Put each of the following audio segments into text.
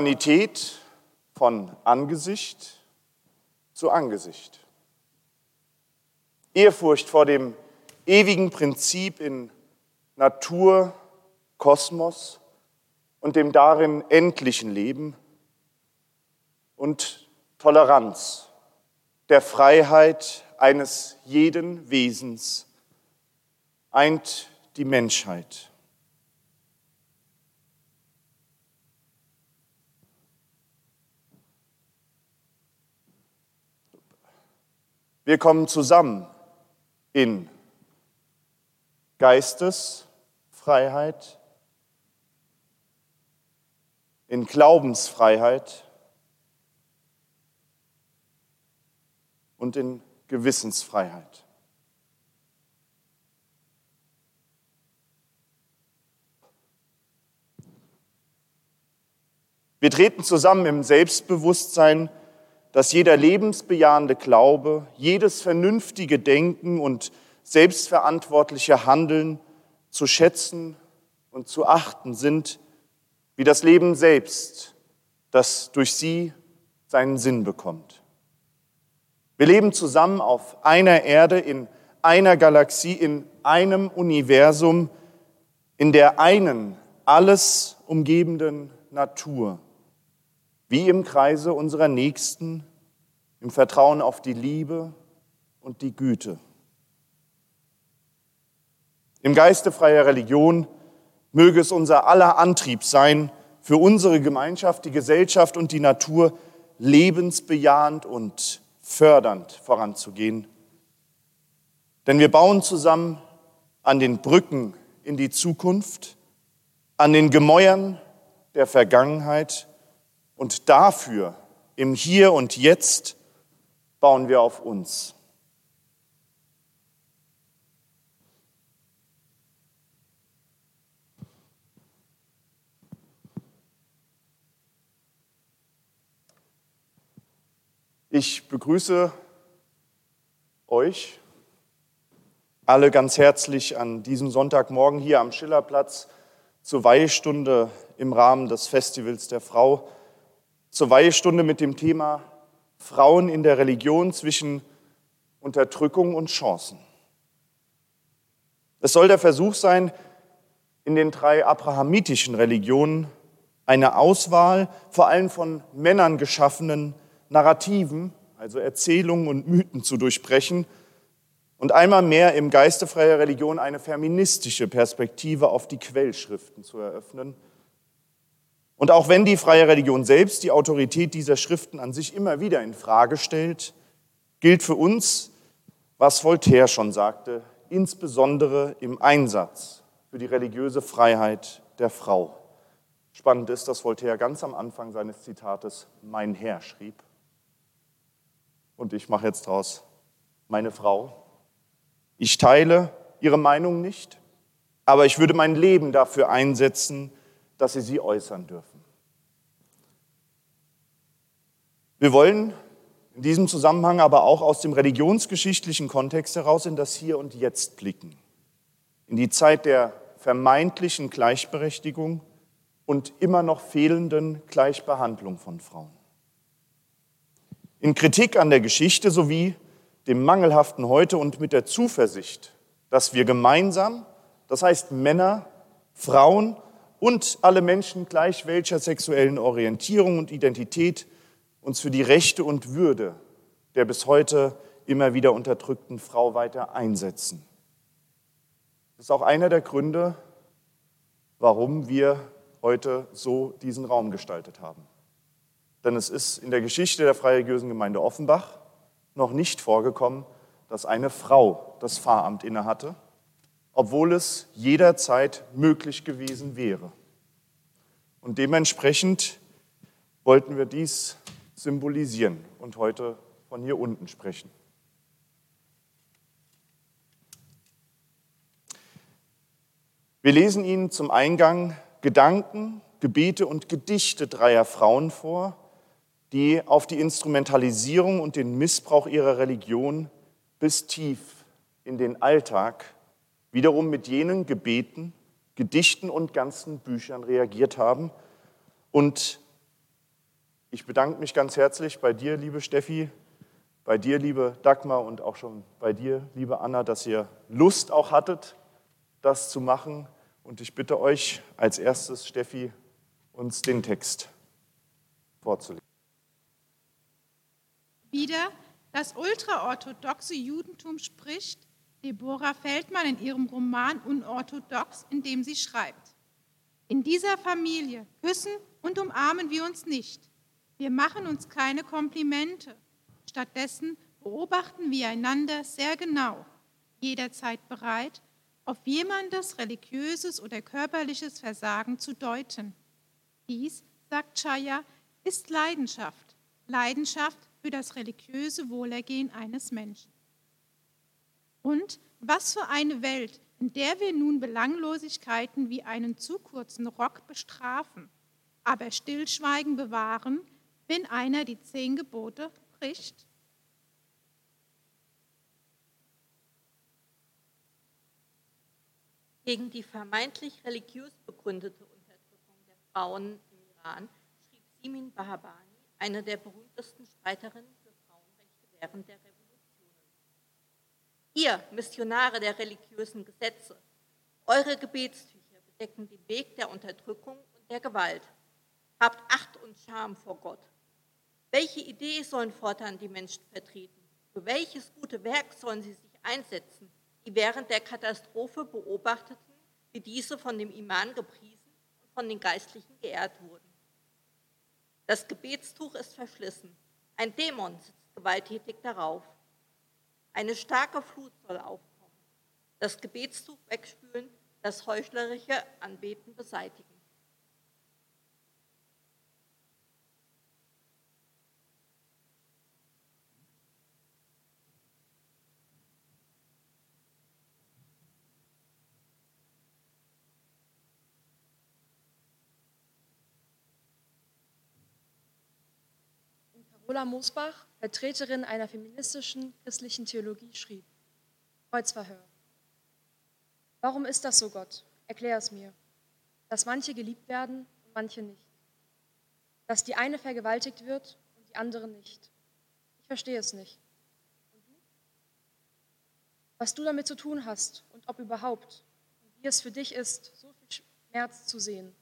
Humanität von Angesicht zu Angesicht. Ehrfurcht vor dem ewigen Prinzip in Natur, Kosmos und dem darin endlichen Leben und Toleranz der Freiheit eines jeden Wesens eint die Menschheit. Wir kommen zusammen in Geistesfreiheit, in Glaubensfreiheit und in Gewissensfreiheit. Wir treten zusammen im Selbstbewusstsein, dass jeder lebensbejahende Glaube, jedes vernünftige Denken und selbstverantwortliche Handeln zu schätzen und zu achten sind, wie das Leben selbst, das durch sie seinen Sinn bekommt. Wir leben zusammen auf einer Erde, in einer Galaxie, in einem Universum, in der einen alles umgebenden Natur, wie im Kreise unserer Nächsten, im Vertrauen auf die Liebe und die Güte. Im Geiste freier Religion möge es unser aller Antrieb sein, für unsere Gemeinschaft, die Gesellschaft und die Natur lebensbejahend und fördernd voranzugehen. Denn wir bauen zusammen an den Brücken in die Zukunft, an den Gemäuern der Vergangenheit und dafür im Hier und Jetzt bauen wir auf uns. Ich begrüße euch alle ganz herzlich an diesem Sonntagmorgen hier am Schillerplatz zur Weihestunde im Rahmen des Festivals der Frau, zur Weihestunde mit dem Thema Frauen in der Religion zwischen Unterdrückung und Chancen. Es soll der Versuch sein, in den drei abrahamitischen Religionen eine Auswahl vor allem von Männern geschaffenen Narrativen, also Erzählungen und Mythen zu durchbrechen und einmal mehr im Geiste freier Religion eine feministische Perspektive auf die Quellschriften zu eröffnen. Und auch wenn die freie Religion selbst die Autorität dieser Schriften an sich immer wieder in Frage stellt, gilt für uns, was Voltaire schon sagte, insbesondere im Einsatz für die religiöse Freiheit der Frau. Spannend ist, dass Voltaire ganz am Anfang seines Zitates mein Herr schrieb und ich mache jetzt draus meine Frau. Ich teile ihre Meinung nicht, aber ich würde mein Leben dafür einsetzen, dass sie sie äußern dürfen. Wir wollen in diesem Zusammenhang aber auch aus dem religionsgeschichtlichen Kontext heraus in das Hier und Jetzt blicken, in die Zeit der vermeintlichen Gleichberechtigung und immer noch fehlenden Gleichbehandlung von Frauen in Kritik an der Geschichte sowie dem mangelhaften Heute und mit der Zuversicht, dass wir gemeinsam, das heißt Männer, Frauen und alle Menschen gleich welcher sexuellen Orientierung und Identität uns für die Rechte und Würde der bis heute immer wieder unterdrückten Frau weiter einsetzen. Das ist auch einer der Gründe, warum wir heute so diesen Raum gestaltet haben. Denn es ist in der Geschichte der Freireligiösen Gemeinde Offenbach noch nicht vorgekommen, dass eine Frau das Pfarramt innehatte, obwohl es jederzeit möglich gewesen wäre. Und dementsprechend wollten wir dies symbolisieren und heute von hier unten sprechen. Wir lesen Ihnen zum Eingang Gedanken, Gebete und Gedichte dreier Frauen vor, die auf die Instrumentalisierung und den Missbrauch ihrer Religion bis tief in den Alltag wiederum mit jenen Gebeten, Gedichten und ganzen Büchern reagiert haben und Ich bedanke mich ganz herzlich bei dir, liebe Steffi, bei dir, liebe Dagmar und auch schon bei dir, liebe Anna, dass ihr Lust auch hattet, das zu machen. Und ich bitte euch als erstes, Steffi, uns den Text vorzulesen. Wieder das ultraorthodoxe Judentum spricht Deborah Feldmann in ihrem Roman Unorthodox, in dem sie schreibt. In dieser Familie küssen und umarmen wir uns nicht. Wir machen uns keine Komplimente. Stattdessen beobachten wir einander sehr genau, jederzeit bereit, auf jemandes religiöses oder körperliches Versagen zu deuten. Dies, sagt Chaya, ist Leidenschaft. Leidenschaft für das religiöse Wohlergehen eines Menschen. Und was für eine Welt, in der wir nun Belanglosigkeiten wie einen zu kurzen Rock bestrafen, aber Stillschweigen bewahren, wenn einer die zehn Gebote bricht? Gegen die vermeintlich religiös begründete Unterdrückung der Frauen im Iran schrieb Simin Bahabani, eine der berühmtesten Streiterinnen für Frauenrechte während der Revolution. Ihr Missionare der religiösen Gesetze, eure Gebetstücher bedecken den Weg der Unterdrückung und der Gewalt. Habt Acht und Scham vor Gott. Welche Idee sollen fortan die Menschen vertreten? Für welches gute Werk sollen sie sich einsetzen, die während der Katastrophe beobachteten, wie diese von dem Iman gepriesen und von den Geistlichen geehrt wurden? Das Gebetstuch ist verschlissen. Ein Dämon sitzt gewalttätig darauf. Eine starke Flut soll aufkommen, das Gebetstuch wegspülen, das heuchlerische Anbeten beseitigen. Carola Mosbach Vertreterin einer feministischen christlichen Theologie, schrieb. Kreuzverhör. Warum ist das so, Gott? Erklär es mir. Dass manche geliebt werden und manche nicht. Dass die eine vergewaltigt wird und die andere nicht. Ich verstehe es nicht. Und du? Was du damit zu tun hast und ob überhaupt und wie es für dich ist, so viel Schmerz zu sehen.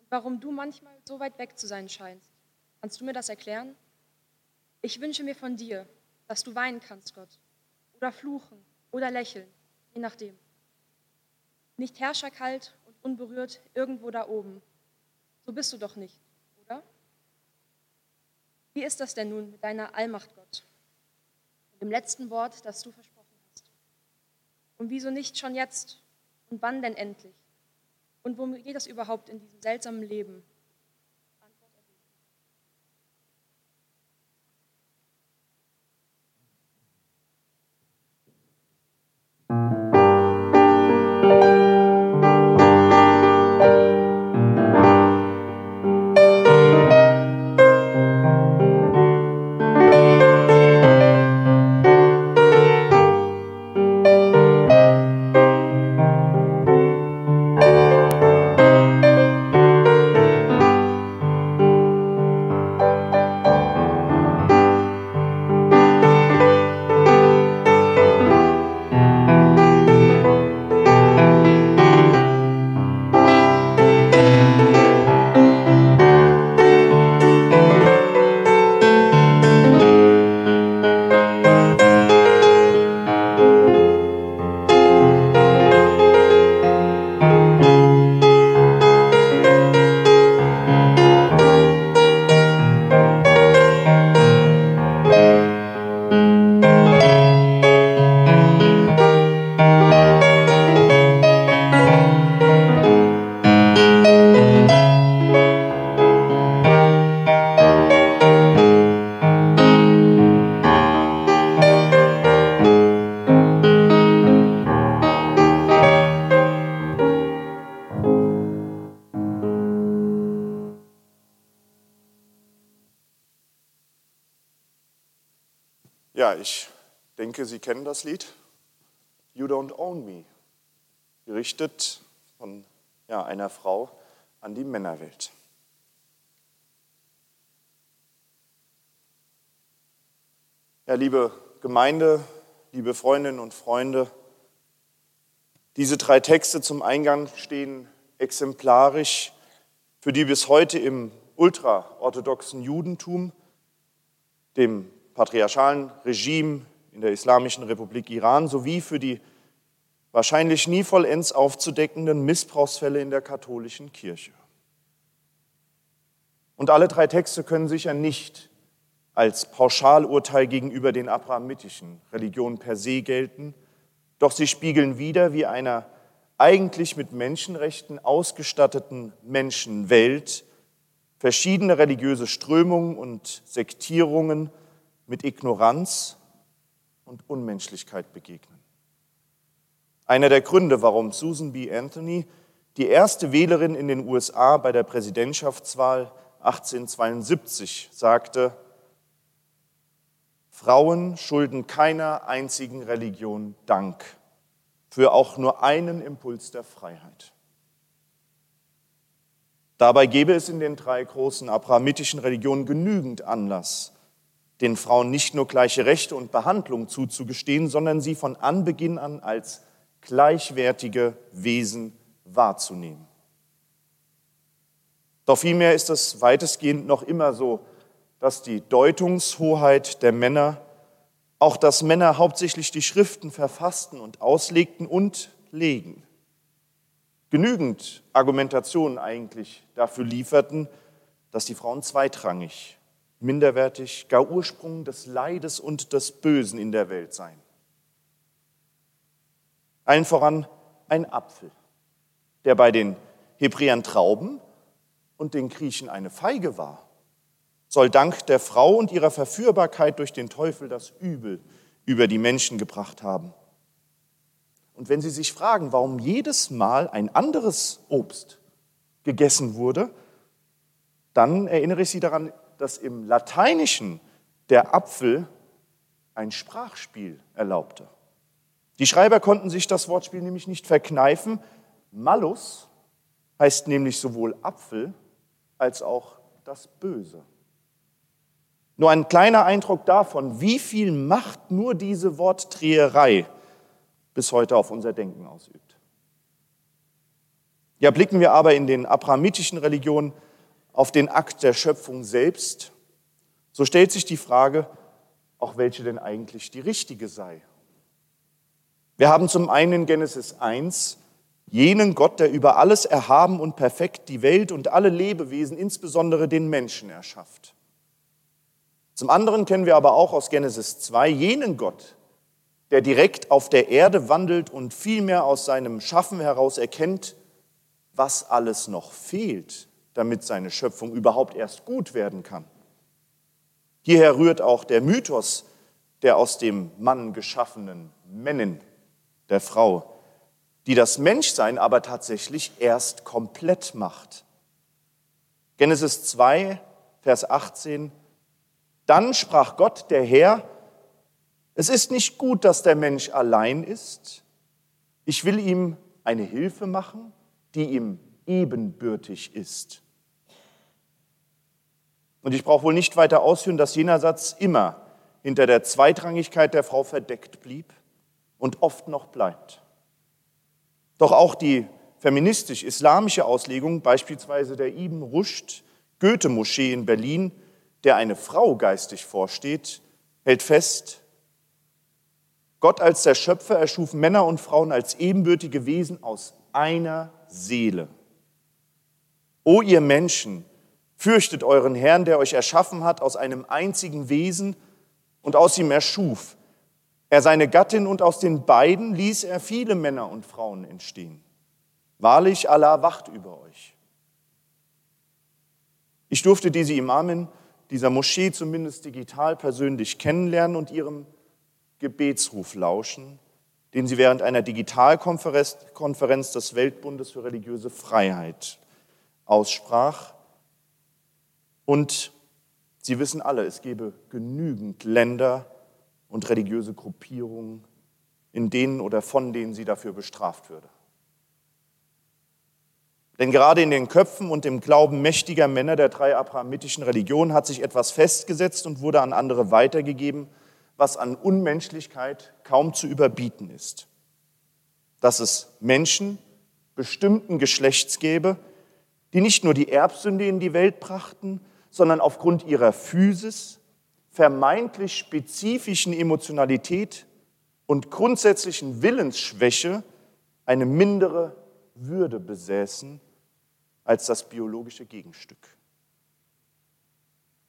Und warum du manchmal so weit weg zu sein scheinst. Kannst du mir das erklären? Ich wünsche mir von dir, dass du weinen kannst, Gott, oder fluchen oder lächeln, je nachdem. Nicht herrscherkalt und unberührt irgendwo da oben. So bist du doch nicht, oder? Wie ist das denn nun mit deiner Allmacht, Gott? Mit dem letzten Wort, das du versprochen hast. Und wieso nicht schon jetzt? Und wann denn endlich? Und worum geht es überhaupt in diesem seltsamen Leben? kennen das Lied. You Don't Own Me, gerichtet von ja, einer Frau an die Männerwelt. Ja, liebe Gemeinde, liebe Freundinnen und Freunde, diese drei Texte zum Eingang stehen exemplarisch für die bis heute im ultraorthodoxen Judentum, dem patriarchalen Regime in der Islamischen Republik Iran sowie für die wahrscheinlich nie vollends aufzudeckenden Missbrauchsfälle in der katholischen Kirche. Und alle drei Texte können sicher nicht als Pauschalurteil gegenüber den abrahamitischen Religionen per se gelten, doch sie spiegeln wider, wie einer eigentlich mit Menschenrechten ausgestatteten Menschenwelt verschiedene religiöse Strömungen und Sektierungen mit Ignoranz und Unmenschlichkeit begegnen. Einer der Gründe, warum Susan B. Anthony, die erste Wählerin in den USA bei der Präsidentschaftswahl 1872, sagte, Frauen schulden keiner einzigen Religion Dank für auch nur einen Impuls der Freiheit. Dabei gäbe es in den drei großen abrahamitischen Religionen genügend Anlass, den Frauen nicht nur gleiche Rechte und Behandlung zuzugestehen, sondern sie von Anbeginn an als gleichwertige Wesen wahrzunehmen. Doch vielmehr ist es weitestgehend noch immer so, dass die Deutungshoheit der Männer, auch dass Männer hauptsächlich die Schriften verfassten und auslegten und legen, genügend Argumentationen eigentlich dafür lieferten, dass die Frauen zweitrangig, minderwertig, gar Ursprung des Leides und des Bösen in der Welt seien. Allen voran ein Apfel, der bei den Hebräern Trauben und den Griechen eine Feige war soll dank der Frau und ihrer Verführbarkeit durch den Teufel das Übel über die Menschen gebracht haben. Und wenn Sie sich fragen, warum jedes Mal ein anderes Obst gegessen wurde, dann erinnere ich Sie daran, dass im Lateinischen der Apfel ein Sprachspiel erlaubte. Die Schreiber konnten sich das Wortspiel nämlich nicht verkneifen. Malus heißt nämlich sowohl Apfel als auch das Böse. Nur ein kleiner Eindruck davon, wie viel Macht nur diese Wortdreherei bis heute auf unser Denken ausübt. Ja, blicken wir aber in den abrahamitischen Religionen auf den Akt der Schöpfung selbst, so stellt sich die Frage, auch welche denn eigentlich die richtige sei. Wir haben zum einen in Genesis 1 jenen Gott, der über alles erhaben und perfekt die Welt und alle Lebewesen, insbesondere den Menschen, erschafft. Zum anderen kennen wir aber auch aus Genesis 2 jenen Gott, der direkt auf der Erde wandelt und vielmehr aus seinem Schaffen heraus erkennt, was alles noch fehlt, damit seine Schöpfung überhaupt erst gut werden kann. Hierher rührt auch der Mythos der aus dem Mann geschaffenen Männin, der Frau, die das Menschsein aber tatsächlich erst komplett macht. Genesis 2, Vers 18 dann sprach Gott, der Herr, es ist nicht gut, dass der Mensch allein ist. Ich will ihm eine Hilfe machen, die ihm ebenbürtig ist. Und ich brauche wohl nicht weiter ausführen, dass jener Satz immer hinter der Zweitrangigkeit der Frau verdeckt blieb und oft noch bleibt. Doch auch die feministisch-islamische Auslegung, beispielsweise der Ibn Rushd Goethe-Moschee in Berlin, der eine Frau geistig vorsteht, hält fest, Gott als der Schöpfer erschuf Männer und Frauen als ebenbürtige Wesen aus einer Seele. O ihr Menschen, fürchtet euren Herrn, der euch erschaffen hat aus einem einzigen Wesen und aus ihm erschuf. Er seine Gattin und aus den beiden ließ er viele Männer und Frauen entstehen. Wahrlich, Allah wacht über euch. Ich durfte diese Imamin dieser Moschee zumindest digital persönlich kennenlernen und ihrem Gebetsruf lauschen, den sie während einer Digitalkonferenz des Weltbundes für religiöse Freiheit aussprach. Und Sie wissen alle, es gäbe genügend Länder und religiöse Gruppierungen, in denen oder von denen sie dafür bestraft würde. Denn gerade in den Köpfen und im Glauben mächtiger Männer der drei abrahamitischen Religionen hat sich etwas festgesetzt und wurde an andere weitergegeben, was an Unmenschlichkeit kaum zu überbieten ist. Dass es Menschen bestimmten Geschlechts gäbe, die nicht nur die Erbsünde in die Welt brachten, sondern aufgrund ihrer Physis, vermeintlich spezifischen Emotionalität und grundsätzlichen Willensschwäche eine mindere Würde besäßen als das biologische Gegenstück.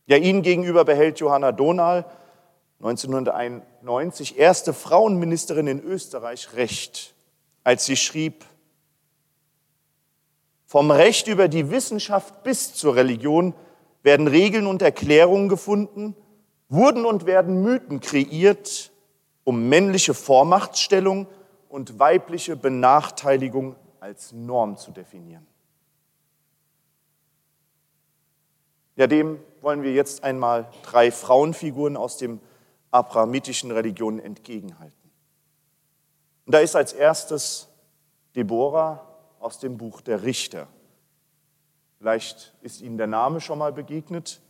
Ja, ihnen gegenüber behält Johanna Dohnal 1991 erste Frauenministerin in Österreich Recht, als sie schrieb, vom Recht über die Wissenschaft bis zur Religion werden Regeln und Erklärungen gefunden, wurden und werden Mythen kreiert, um männliche Vormachtstellung und weibliche Benachteiligung als Norm zu definieren. Ja, dem wollen wir jetzt einmal drei Frauenfiguren aus dem abrahamitischen Religion entgegenhalten. Und da ist als erstes Deborah aus dem Buch der Richter. Vielleicht ist Ihnen der Name schon mal begegnet,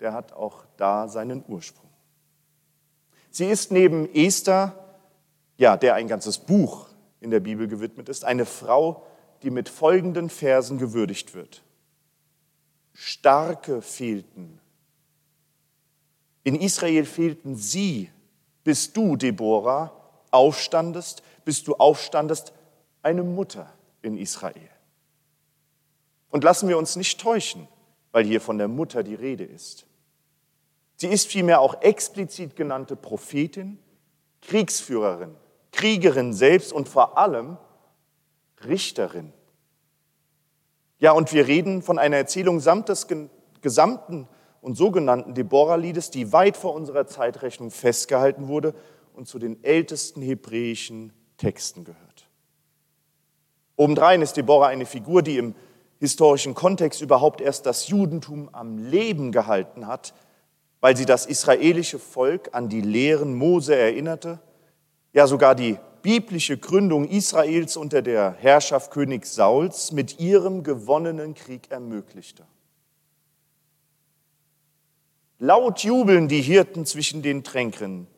der hat auch da seinen Ursprung. Sie ist neben Esther, ja, der ein ganzes Buch in der Bibel gewidmet ist, eine Frau, die mit folgenden Versen gewürdigt wird. Starke fehlten. In Israel fehlten sie, bis du, Deborah, aufstandest, bis du aufstandest, eine Mutter in Israel. Und lassen wir uns nicht täuschen, weil hier von der Mutter die Rede ist. Sie ist vielmehr auch explizit genannte Prophetin, Kriegsführerin, Kriegerin selbst und vor allem Richterin. Ja, und wir reden von einer Erzählung samt des gesamten und sogenannten Deborah-Liedes, die weit vor unserer Zeitrechnung festgehalten wurde und zu den ältesten hebräischen Texten gehört. Obendrein ist Deborah eine Figur, die im historischen Kontext überhaupt erst das Judentum am Leben gehalten hat, weil sie das israelische Volk an die Lehren Mose erinnerte, ja sogar die biblische Gründung Israels unter der Herrschaft König Sauls mit ihrem gewonnenen Krieg ermöglichte. Laut jubeln die Hirten zwischen den Tränken.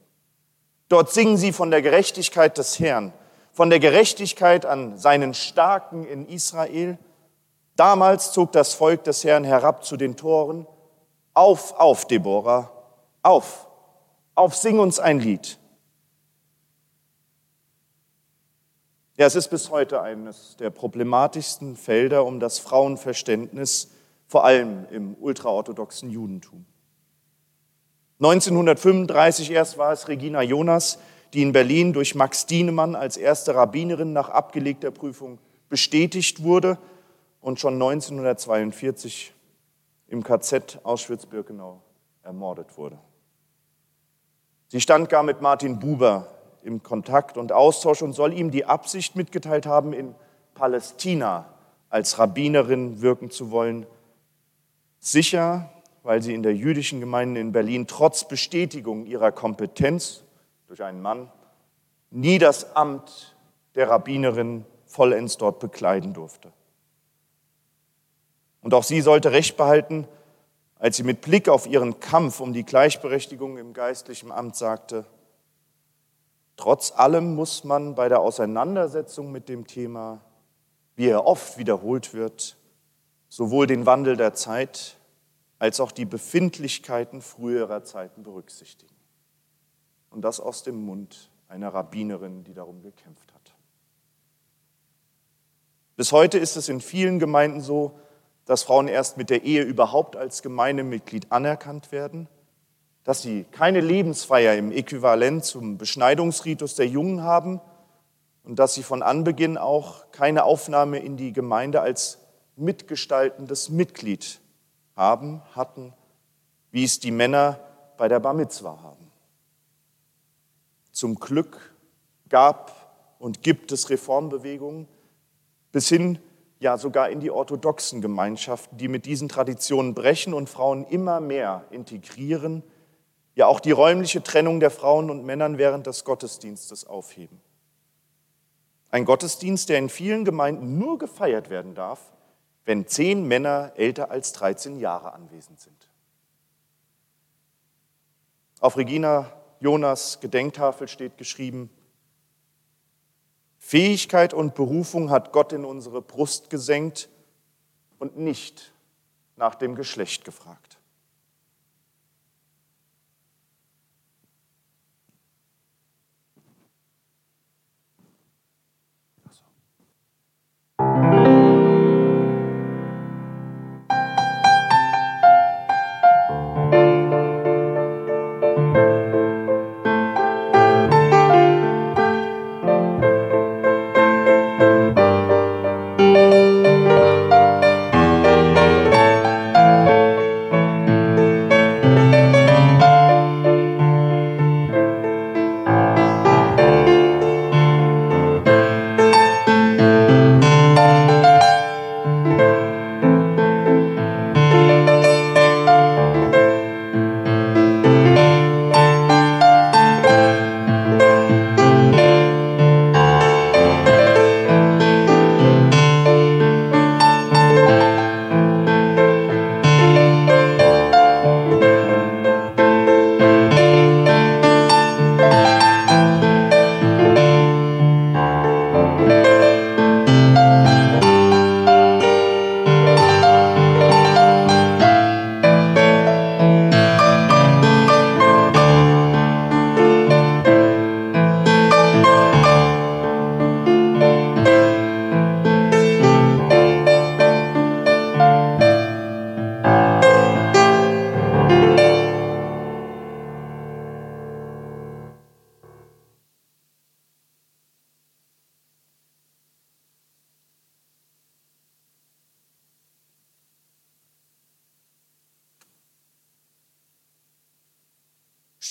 Dort singen sie von der Gerechtigkeit des Herrn, von der Gerechtigkeit an seinen Starken in Israel. Damals zog das Volk des Herrn herab zu den Toren auf, auf, Deborah, auf, auf, sing uns ein Lied. Ja, es ist bis heute eines der problematischsten Felder um das Frauenverständnis, vor allem im ultraorthodoxen Judentum. 1935 erst war es Regina Jonas, die in Berlin durch Max Dienemann als erste Rabbinerin nach abgelegter Prüfung bestätigt wurde und schon 1942 im KZ Auschwitz-Birkenau ermordet wurde. Sie stand gar mit Martin Buber im Kontakt und Austausch und soll ihm die Absicht mitgeteilt haben, in Palästina als Rabbinerin wirken zu wollen. Sicher, weil sie in der jüdischen Gemeinde in Berlin trotz Bestätigung ihrer Kompetenz durch einen Mann nie das Amt der Rabbinerin vollends dort bekleiden durfte. Und auch sie sollte Recht behalten, als sie mit Blick auf ihren Kampf um die Gleichberechtigung im geistlichen Amt sagte, trotz allem muss man bei der Auseinandersetzung mit dem Thema, wie er oft wiederholt wird, sowohl den Wandel der Zeit als auch die Befindlichkeiten früherer Zeiten berücksichtigen. Und das aus dem Mund einer Rabbinerin, die darum gekämpft hat. Bis heute ist es in vielen Gemeinden so, dass Frauen erst mit der Ehe überhaupt als Gemeindemitglied anerkannt werden, dass sie keine Lebensfeier im Äquivalent zum Beschneidungsritus der Jungen haben und dass sie von Anbeginn auch keine Aufnahme in die Gemeinde als mitgestaltendes Mitglied haben, hatten, wie es die Männer bei der Bar Mitzwa haben. Zum Glück gab und gibt es Reformbewegungen bis hin ja sogar in die orthodoxen Gemeinschaften, die mit diesen Traditionen brechen und Frauen immer mehr integrieren, ja auch die räumliche Trennung der Frauen und Männern während des Gottesdienstes aufheben. Ein Gottesdienst, der in vielen Gemeinden nur gefeiert werden darf, wenn zehn Männer älter als 13 Jahre anwesend sind. Auf Regina Jonas Gedenktafel steht geschrieben, Fähigkeit und Berufung hat Gott in unsere Brust gesenkt und nicht nach dem Geschlecht gefragt.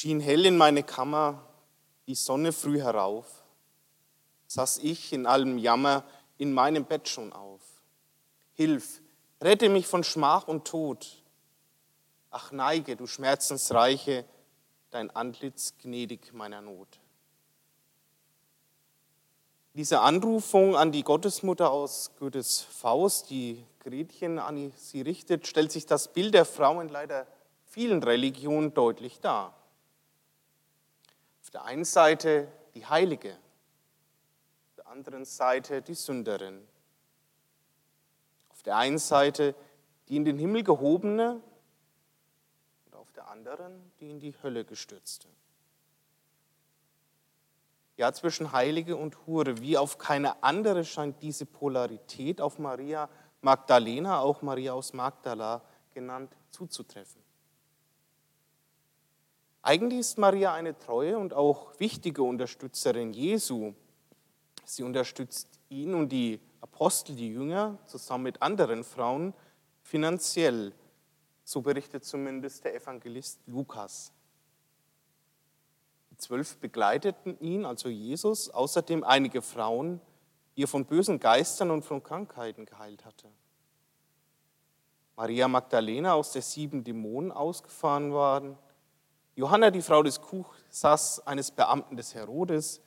Schien hell in meine Kammer die Sonne früh herauf, saß ich in allem Jammer in meinem Bett schon auf. Hilf, rette mich von Schmach und Tod. Ach neige, du Schmerzensreiche, dein Antlitz gnädig meiner Not. Diese Anrufung an die Gottesmutter aus Goethes Faust, die Gretchen an sie richtet, stellt sich das Bild der Frau in leider vielen Religionen deutlich dar der einen Seite die Heilige, auf der anderen Seite die Sünderin. Auf der einen Seite die in den Himmel gehobene und auf der anderen die in die Hölle gestürzte. Ja, zwischen Heilige und Hure, wie auf keine andere scheint diese Polarität auf Maria Magdalena, auch Maria aus Magdala genannt, zuzutreffen. Eigentlich ist Maria eine treue und auch wichtige Unterstützerin Jesu. Sie unterstützt ihn und die Apostel, die Jünger, zusammen mit anderen Frauen finanziell. So berichtet zumindest der Evangelist Lukas. Die zwölf begleiteten ihn, also Jesus, außerdem einige Frauen, die er von bösen Geistern und von Krankheiten geheilt hatte. Maria Magdalena, aus der sieben Dämonen ausgefahren waren, Johanna, die Frau des Kuchsass, eines Beamten des Herodes,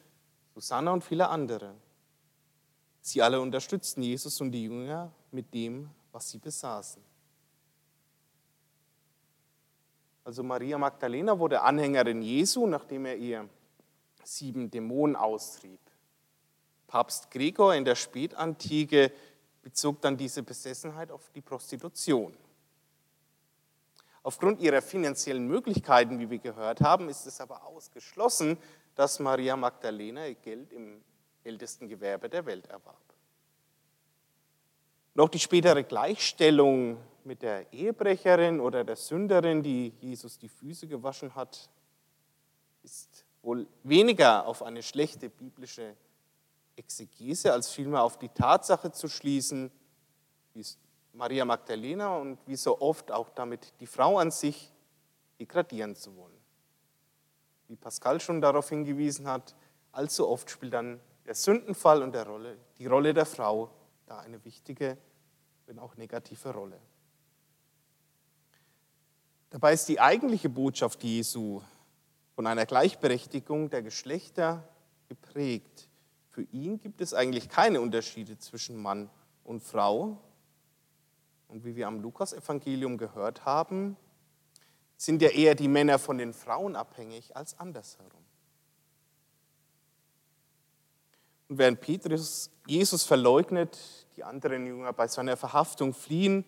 Susanna und viele andere. Sie alle unterstützten Jesus und die Jünger mit dem, was sie besaßen. Also Maria Magdalena wurde Anhängerin Jesu, nachdem er ihr sieben Dämonen austrieb. Papst Gregor in der Spätantike bezog dann diese Besessenheit auf die Prostitution. Aufgrund ihrer finanziellen Möglichkeiten, wie wir gehört haben, ist es aber ausgeschlossen, dass Maria Magdalena ihr Geld im ältesten Gewerbe der Welt erwarb. Noch die spätere Gleichstellung mit der Ehebrecherin oder der Sünderin, die Jesus die Füße gewaschen hat, ist wohl weniger auf eine schlechte biblische Exegese als vielmehr auf die Tatsache zu schließen, wie es Maria Magdalena und wie so oft auch damit die Frau an sich degradieren zu wollen. Wie Pascal schon darauf hingewiesen hat, allzu oft spielt dann der Sündenfall und der Rolle, die Rolle der Frau da eine wichtige, wenn auch negative Rolle. Dabei ist die eigentliche Botschaft Jesu von einer Gleichberechtigung der Geschlechter geprägt. Für ihn gibt es eigentlich keine Unterschiede zwischen Mann und Frau, und wie wir am Lukas-Evangelium gehört haben, sind ja eher die Männer von den Frauen abhängig als andersherum. Und während Petrus Jesus verleugnet, die anderen Jünger bei seiner Verhaftung fliehen,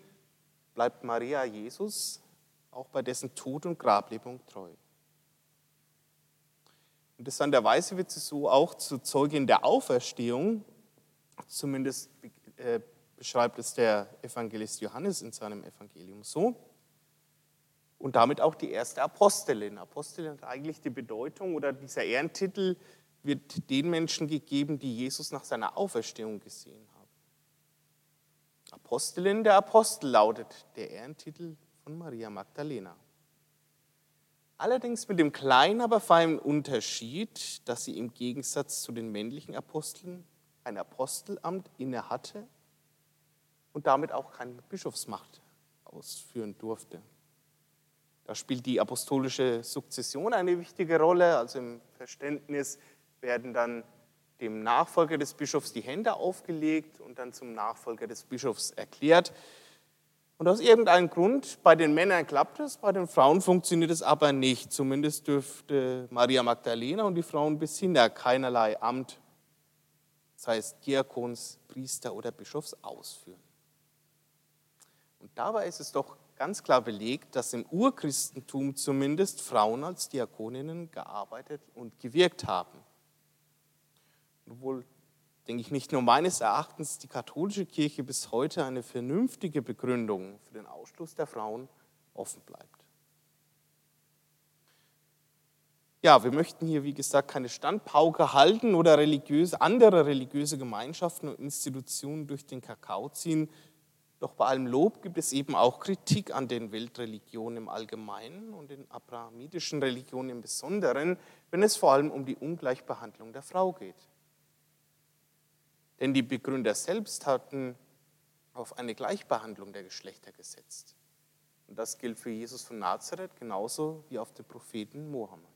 bleibt Maria Jesus auch bei dessen Tod und Grablebung treu. Interessanterweise wird sie so auch zur Zeugin der Auferstehung, zumindest äh, beschreibt es der Evangelist Johannes in seinem Evangelium so. Und damit auch die erste Apostelin. Apostelin hat eigentlich die Bedeutung oder dieser Ehrentitel wird den Menschen gegeben, die Jesus nach seiner Auferstehung gesehen haben. Apostelin der Apostel lautet der Ehrentitel von Maria Magdalena. Allerdings mit dem kleinen, aber feinen Unterschied, dass sie im Gegensatz zu den männlichen Aposteln ein Apostelamt innehatte und damit auch keine Bischofsmacht ausführen durfte. Da spielt die apostolische Sukzession eine wichtige Rolle. Also im Verständnis werden dann dem Nachfolger des Bischofs die Hände aufgelegt und dann zum Nachfolger des Bischofs erklärt. Und aus irgendeinem Grund, bei den Männern klappt es, bei den Frauen funktioniert es aber nicht. Zumindest dürfte Maria Magdalena und die Frauen bis hinter keinerlei Amt, das heißt Diakons, Priester oder Bischofs, ausführen. Und dabei ist es doch ganz klar belegt, dass im Urchristentum zumindest Frauen als Diakoninnen gearbeitet und gewirkt haben. Obwohl denke ich, nicht nur meines Erachtens die katholische Kirche bis heute eine vernünftige Begründung für den Ausschluss der Frauen offen bleibt. Ja, wir möchten hier, wie gesagt, keine Standpauke halten oder religiöse, andere religiöse Gemeinschaften und Institutionen durch den Kakao ziehen. Doch bei allem Lob gibt es eben auch Kritik an den Weltreligionen im Allgemeinen und den abrahamitischen Religionen im Besonderen, wenn es vor allem um die Ungleichbehandlung der Frau geht. Denn die Begründer selbst hatten auf eine Gleichbehandlung der Geschlechter gesetzt. Und das gilt für Jesus von Nazareth genauso wie auf den Propheten Mohammed.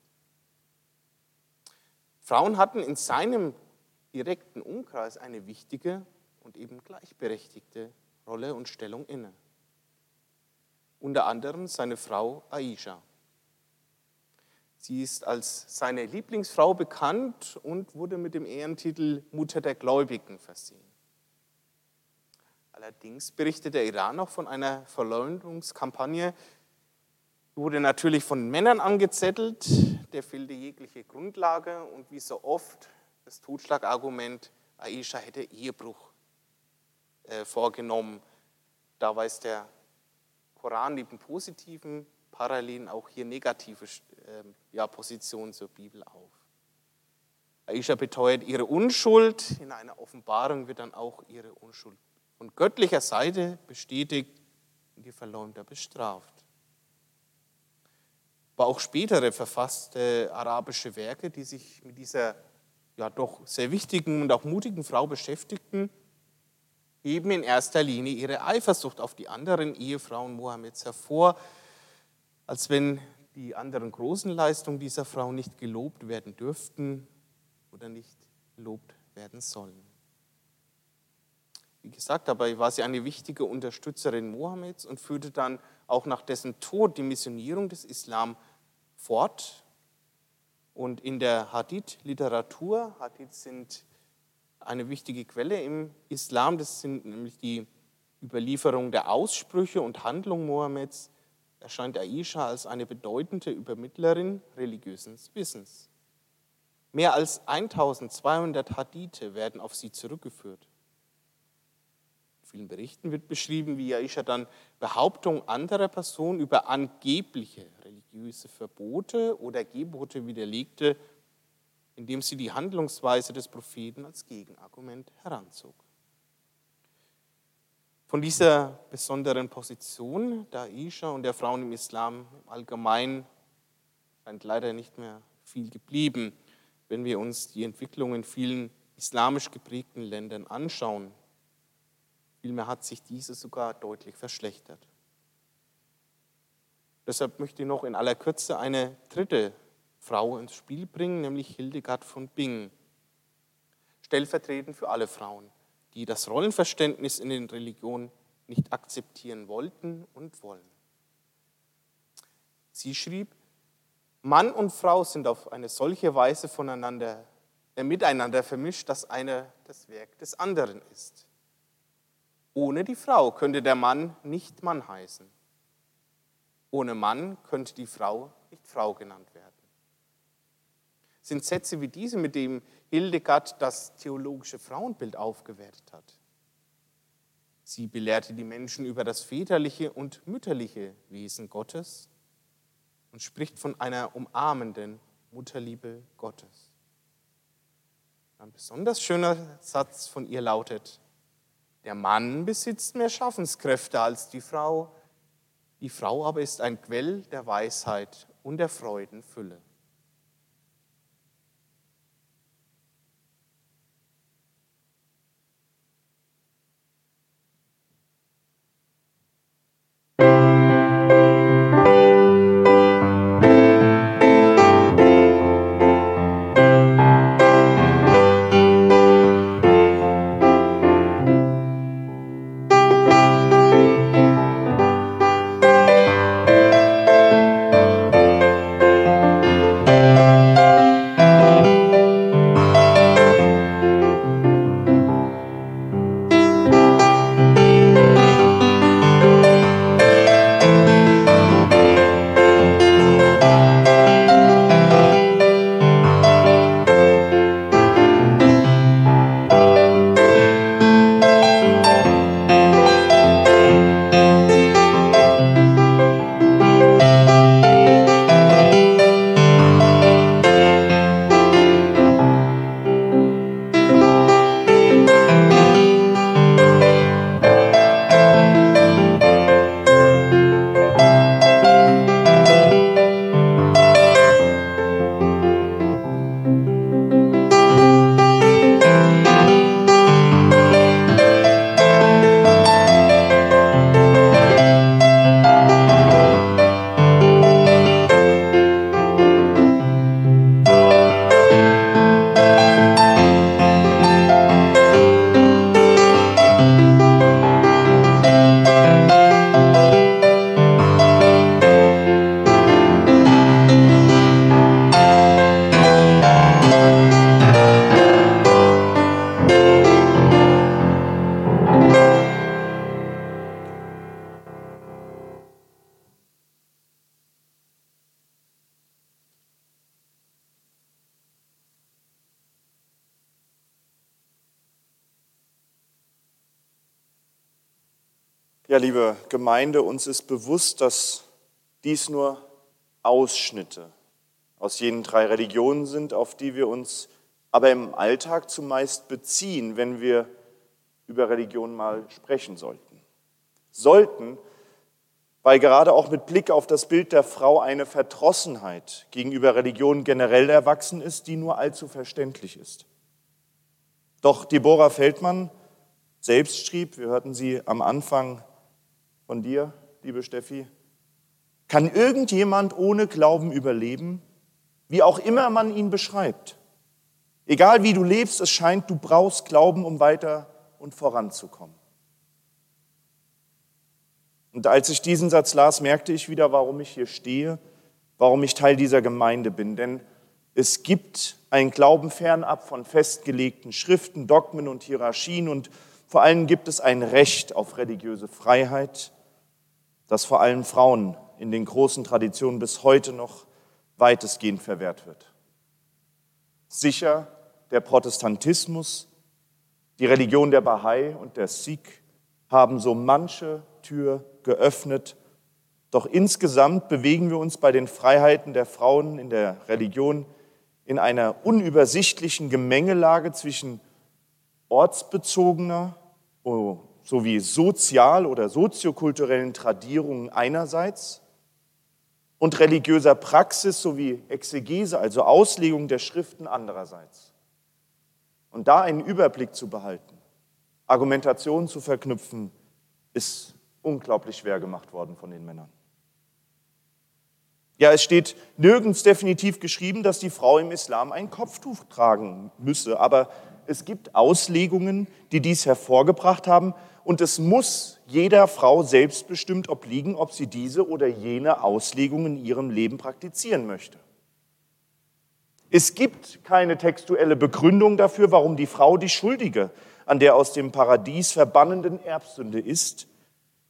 Frauen hatten in seinem direkten Umkreis eine wichtige und eben gleichberechtigte Rolle und Stellung inne. Unter anderem seine Frau Aisha. Sie ist als seine Lieblingsfrau bekannt und wurde mit dem Ehrentitel Mutter der Gläubigen versehen. Allerdings berichtet der Iran noch von einer Verleumdungskampagne, die wurde natürlich von Männern angezettelt, der fehlte jegliche Grundlage und wie so oft das Totschlagargument, Aisha hätte Ehebruch äh, vorgenommen. Da weist der Koran neben positiven Parallelen auch hier negative ähm, ja, Position zur Bibel auf. Aisha beteuert ihre Unschuld. In einer Offenbarung wird dann auch ihre Unschuld von göttlicher Seite bestätigt und die Verleumder bestraft. Aber auch spätere verfasste arabische Werke, die sich mit dieser ja doch sehr wichtigen und auch mutigen Frau beschäftigten, heben in erster Linie ihre Eifersucht auf die anderen Ehefrauen Mohammeds hervor, als wenn die anderen großen Leistungen dieser Frau nicht gelobt werden dürften oder nicht gelobt werden sollen. Wie gesagt, dabei war sie eine wichtige Unterstützerin Mohammeds und führte dann auch nach dessen Tod die Missionierung des Islam fort. Und in der Hadith-Literatur, Hadith sind eine wichtige Quelle im Islam, das sind nämlich die Überlieferung der Aussprüche und Handlungen Mohammeds, erscheint Aisha als eine bedeutende Übermittlerin religiösen Wissens. Mehr als 1200 Hadithe werden auf sie zurückgeführt. In vielen Berichten wird beschrieben, wie Aisha dann Behauptungen anderer Personen über angebliche religiöse Verbote oder Gebote widerlegte, indem sie die Handlungsweise des Propheten als Gegenargument heranzog. Von dieser besonderen Position der Aisha und der Frauen im Islam im Allgemeinen scheint leider nicht mehr viel geblieben, wenn wir uns die Entwicklung in vielen islamisch geprägten Ländern anschauen. Vielmehr hat sich diese sogar deutlich verschlechtert. Deshalb möchte ich noch in aller Kürze eine dritte Frau ins Spiel bringen, nämlich Hildegard von Bingen, stellvertretend für alle Frauen die das Rollenverständnis in den Religionen nicht akzeptieren wollten und wollen. Sie schrieb, Mann und Frau sind auf eine solche Weise voneinander, äh, miteinander vermischt, dass einer das Werk des anderen ist. Ohne die Frau könnte der Mann nicht Mann heißen. Ohne Mann könnte die Frau nicht Frau genannt werden. Sind Sätze wie diese, mit dem Hildegard das theologische Frauenbild aufgewertet hat. Sie belehrte die Menschen über das väterliche und mütterliche Wesen Gottes und spricht von einer umarmenden Mutterliebe Gottes. Ein besonders schöner Satz von ihr lautet, der Mann besitzt mehr Schaffenskräfte als die Frau, die Frau aber ist ein Quell der Weisheit und der Freudenfülle. Ja, liebe Gemeinde, uns ist bewusst, dass dies nur Ausschnitte aus jenen drei Religionen sind, auf die wir uns aber im Alltag zumeist beziehen, wenn wir über Religion mal sprechen sollten. Sollten, weil gerade auch mit Blick auf das Bild der Frau eine Verdrossenheit gegenüber Religion generell erwachsen ist, die nur allzu verständlich ist. Doch Deborah Feldmann selbst schrieb, wir hörten sie am Anfang von dir, liebe Steffi? Kann irgendjemand ohne Glauben überleben? Wie auch immer man ihn beschreibt. Egal wie du lebst, es scheint, du brauchst Glauben, um weiter und voranzukommen. Und als ich diesen Satz las, merkte ich wieder, warum ich hier stehe, warum ich Teil dieser Gemeinde bin. Denn es gibt einen Glauben fernab von festgelegten Schriften, Dogmen und Hierarchien und vor allem gibt es ein Recht auf religiöse Freiheit, das vor allem Frauen in den großen Traditionen bis heute noch weitestgehend verwehrt wird. Sicher, der Protestantismus, die Religion der Bahai und der Sikh haben so manche Tür geöffnet, doch insgesamt bewegen wir uns bei den Freiheiten der Frauen in der Religion in einer unübersichtlichen Gemengelage zwischen ortsbezogener, sowie sozial- oder soziokulturellen Tradierungen einerseits und religiöser Praxis sowie Exegese, also Auslegung der Schriften andererseits. Und da einen Überblick zu behalten, Argumentationen zu verknüpfen, ist unglaublich schwer gemacht worden von den Männern. Ja, es steht nirgends definitiv geschrieben, dass die Frau im Islam ein Kopftuch tragen müsse, aber es gibt Auslegungen, die dies hervorgebracht haben und es muss jeder Frau selbstbestimmt obliegen, ob sie diese oder jene Auslegung in ihrem Leben praktizieren möchte. Es gibt keine textuelle Begründung dafür, warum die Frau die Schuldige an der aus dem Paradies verbannenden Erbsünde ist.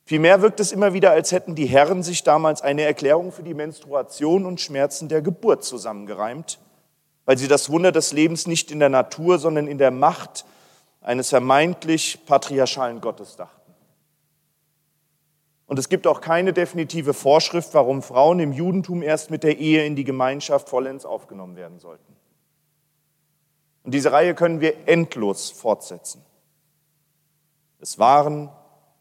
Vielmehr wirkt es immer wieder, als hätten die Herren sich damals eine Erklärung für die Menstruation und Schmerzen der Geburt zusammengereimt, weil sie das Wunder des Lebens nicht in der Natur, sondern in der Macht eines vermeintlich patriarchalen Gottes dachten. Und es gibt auch keine definitive Vorschrift, warum Frauen im Judentum erst mit der Ehe in die Gemeinschaft vollends aufgenommen werden sollten. Und diese Reihe können wir endlos fortsetzen. Es waren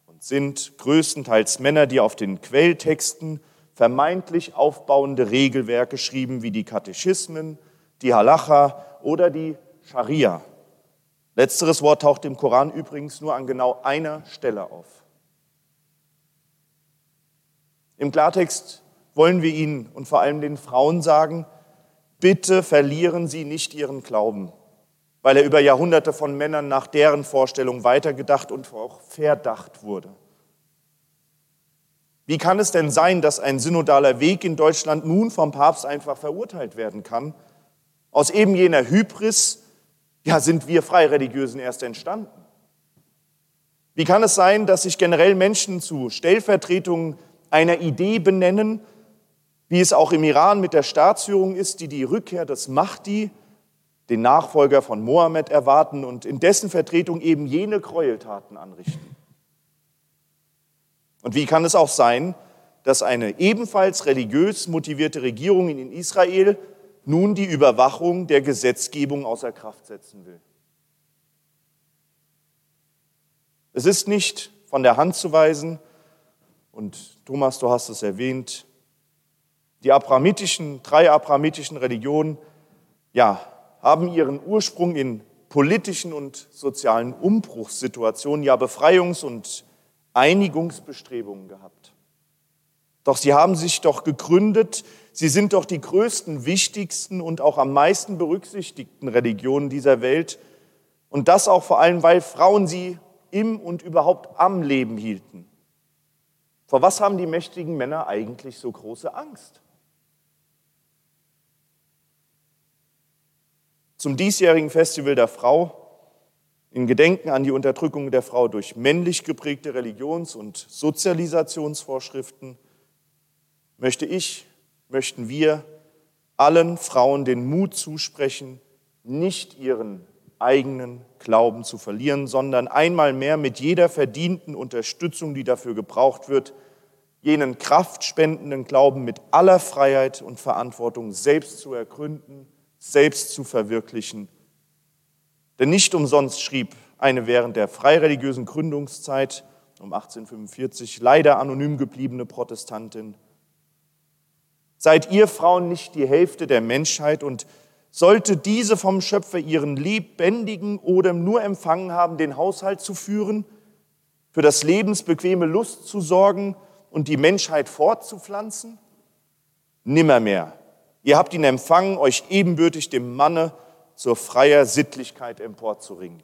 und sind größtenteils Männer, die auf den Quelltexten vermeintlich aufbauende Regelwerke schrieben, wie die Katechismen, die Halacha oder die Scharia. Letzteres Wort taucht im Koran übrigens nur an genau einer Stelle auf. Im Klartext wollen wir Ihnen und vor allem den Frauen sagen, bitte verlieren Sie nicht Ihren Glauben, weil er über Jahrhunderte von Männern nach deren Vorstellung weitergedacht und auch verdacht wurde. Wie kann es denn sein, dass ein synodaler Weg in Deutschland nun vom Papst einfach verurteilt werden kann? Aus eben jener Hybris, ja, sind wir Freireligiösen erst entstanden. Wie kann es sein, dass sich generell Menschen zu Stellvertretungen einer Idee benennen, wie es auch im Iran mit der Staatsführung ist, die die Rückkehr des Mahdi, den Nachfolger von Mohammed, erwarten und in dessen Vertretung eben jene Gräueltaten anrichten. Und wie kann es auch sein, dass eine ebenfalls religiös motivierte Regierung in Israel nun die Überwachung der Gesetzgebung außer Kraft setzen will? Es ist nicht von der Hand zu weisen, und Thomas, du hast es erwähnt, die abramitischen, drei abramitischen Religionen, ja, haben ihren Ursprung in politischen und sozialen Umbruchssituationen, ja Befreiungs- und Einigungsbestrebungen gehabt. Doch sie haben sich doch gegründet, sie sind doch die größten, wichtigsten und auch am meisten berücksichtigten Religionen dieser Welt. Und das auch vor allem, weil Frauen sie im und überhaupt am Leben hielten. Vor was haben die mächtigen Männer eigentlich so große Angst? Zum diesjährigen Festival der Frau, in Gedenken an die Unterdrückung der Frau durch männlich geprägte Religions- und Sozialisationsvorschriften, möchte ich, möchten wir allen Frauen den Mut zusprechen, nicht ihren eigenen Glauben zu verlieren, sondern einmal mehr mit jeder verdienten Unterstützung, die dafür gebraucht wird, jenen kraftspendenden Glauben mit aller Freiheit und Verantwortung selbst zu ergründen, selbst zu verwirklichen. Denn nicht umsonst schrieb eine während der freireligiösen Gründungszeit um 1845 leider anonym gebliebene Protestantin, Seid ihr Frauen nicht die Hälfte der Menschheit und sollte diese vom Schöpfer ihren lebendigen oder nur empfangen haben, den Haushalt zu führen, für das lebensbequeme Lust zu sorgen und die Menschheit fortzupflanzen? Nimmermehr. Ihr habt ihn empfangen, euch ebenbürtig dem Manne zur freier Sittlichkeit emporzuringen.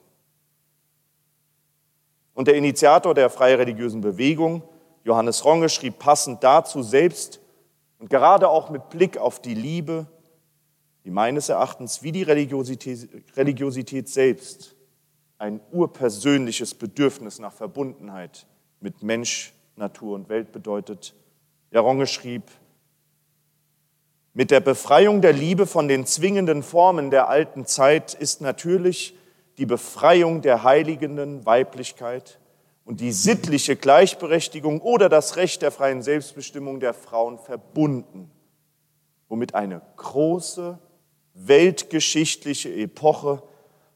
Und der Initiator der freireligiösen Bewegung, Johannes Ronge, schrieb passend dazu selbst und gerade auch mit Blick auf die Liebe, die meines Erachtens wie die Religiosität, Religiosität selbst ein urpersönliches Bedürfnis nach Verbundenheit mit Mensch Natur und Welt bedeutet. Jaronge schrieb, mit der Befreiung der Liebe von den zwingenden Formen der alten Zeit ist natürlich die Befreiung der heiligenden Weiblichkeit und die sittliche Gleichberechtigung oder das Recht der freien Selbstbestimmung der Frauen verbunden, womit eine große weltgeschichtliche Epoche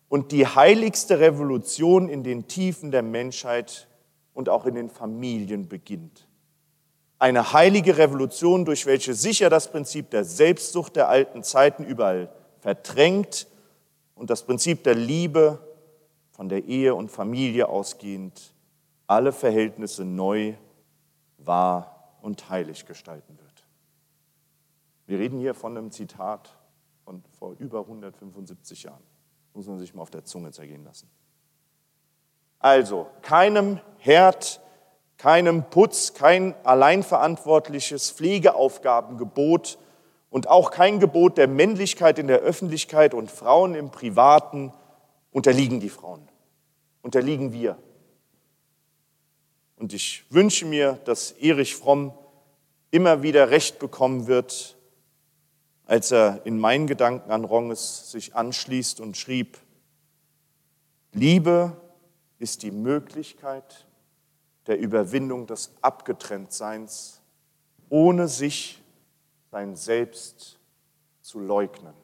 und die heiligste Revolution in den Tiefen der Menschheit und auch in den Familien beginnt. Eine heilige Revolution, durch welche sicher das Prinzip der Selbstsucht der alten Zeiten überall verdrängt und das Prinzip der Liebe von der Ehe und Familie ausgehend alle Verhältnisse neu, wahr und heilig gestalten wird. Wir reden hier von einem Zitat von vor über 175 Jahren. Muss man sich mal auf der Zunge zergehen lassen. Also keinem Herd, keinem Putz, kein alleinverantwortliches Pflegeaufgabengebot und auch kein Gebot der Männlichkeit in der Öffentlichkeit und Frauen im Privaten unterliegen die Frauen, unterliegen wir. Und ich wünsche mir, dass Erich Fromm immer wieder Recht bekommen wird, als er in meinen Gedanken an Ronges sich anschließt und schrieb, Liebe ist die Möglichkeit der Überwindung des Abgetrenntseins, ohne sich sein Selbst zu leugnen.